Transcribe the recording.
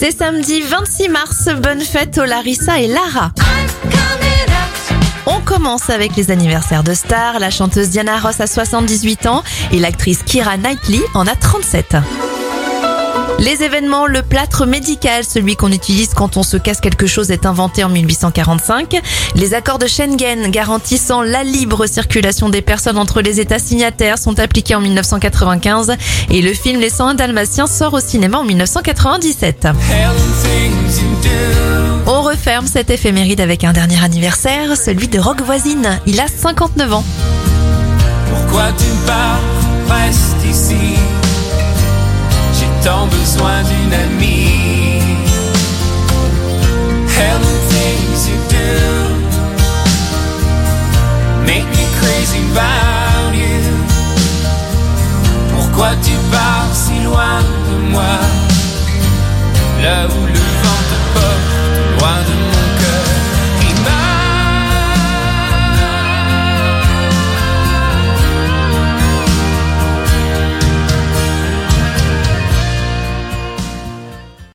C'est samedi 26 mars, bonne fête aux Larissa et Lara. On commence avec les anniversaires de stars. La chanteuse Diana Ross a 78 ans et l'actrice Kira Knightley en a 37. Les événements, le plâtre médical, celui qu'on utilise quand on se casse quelque chose, est inventé en 1845. Les accords de Schengen garantissant la libre circulation des personnes entre les États signataires sont appliqués en 1995 et le film Les 101 Dalmatiens sort au cinéma en 1997. On referme cette éphéméride avec un dernier anniversaire, celui de Rock Voisine. Il a 59 ans. Pourquoi tu besoin d'une amie. The things you do make me crazy about you. Pourquoi tu pars si loin de moi? Là où le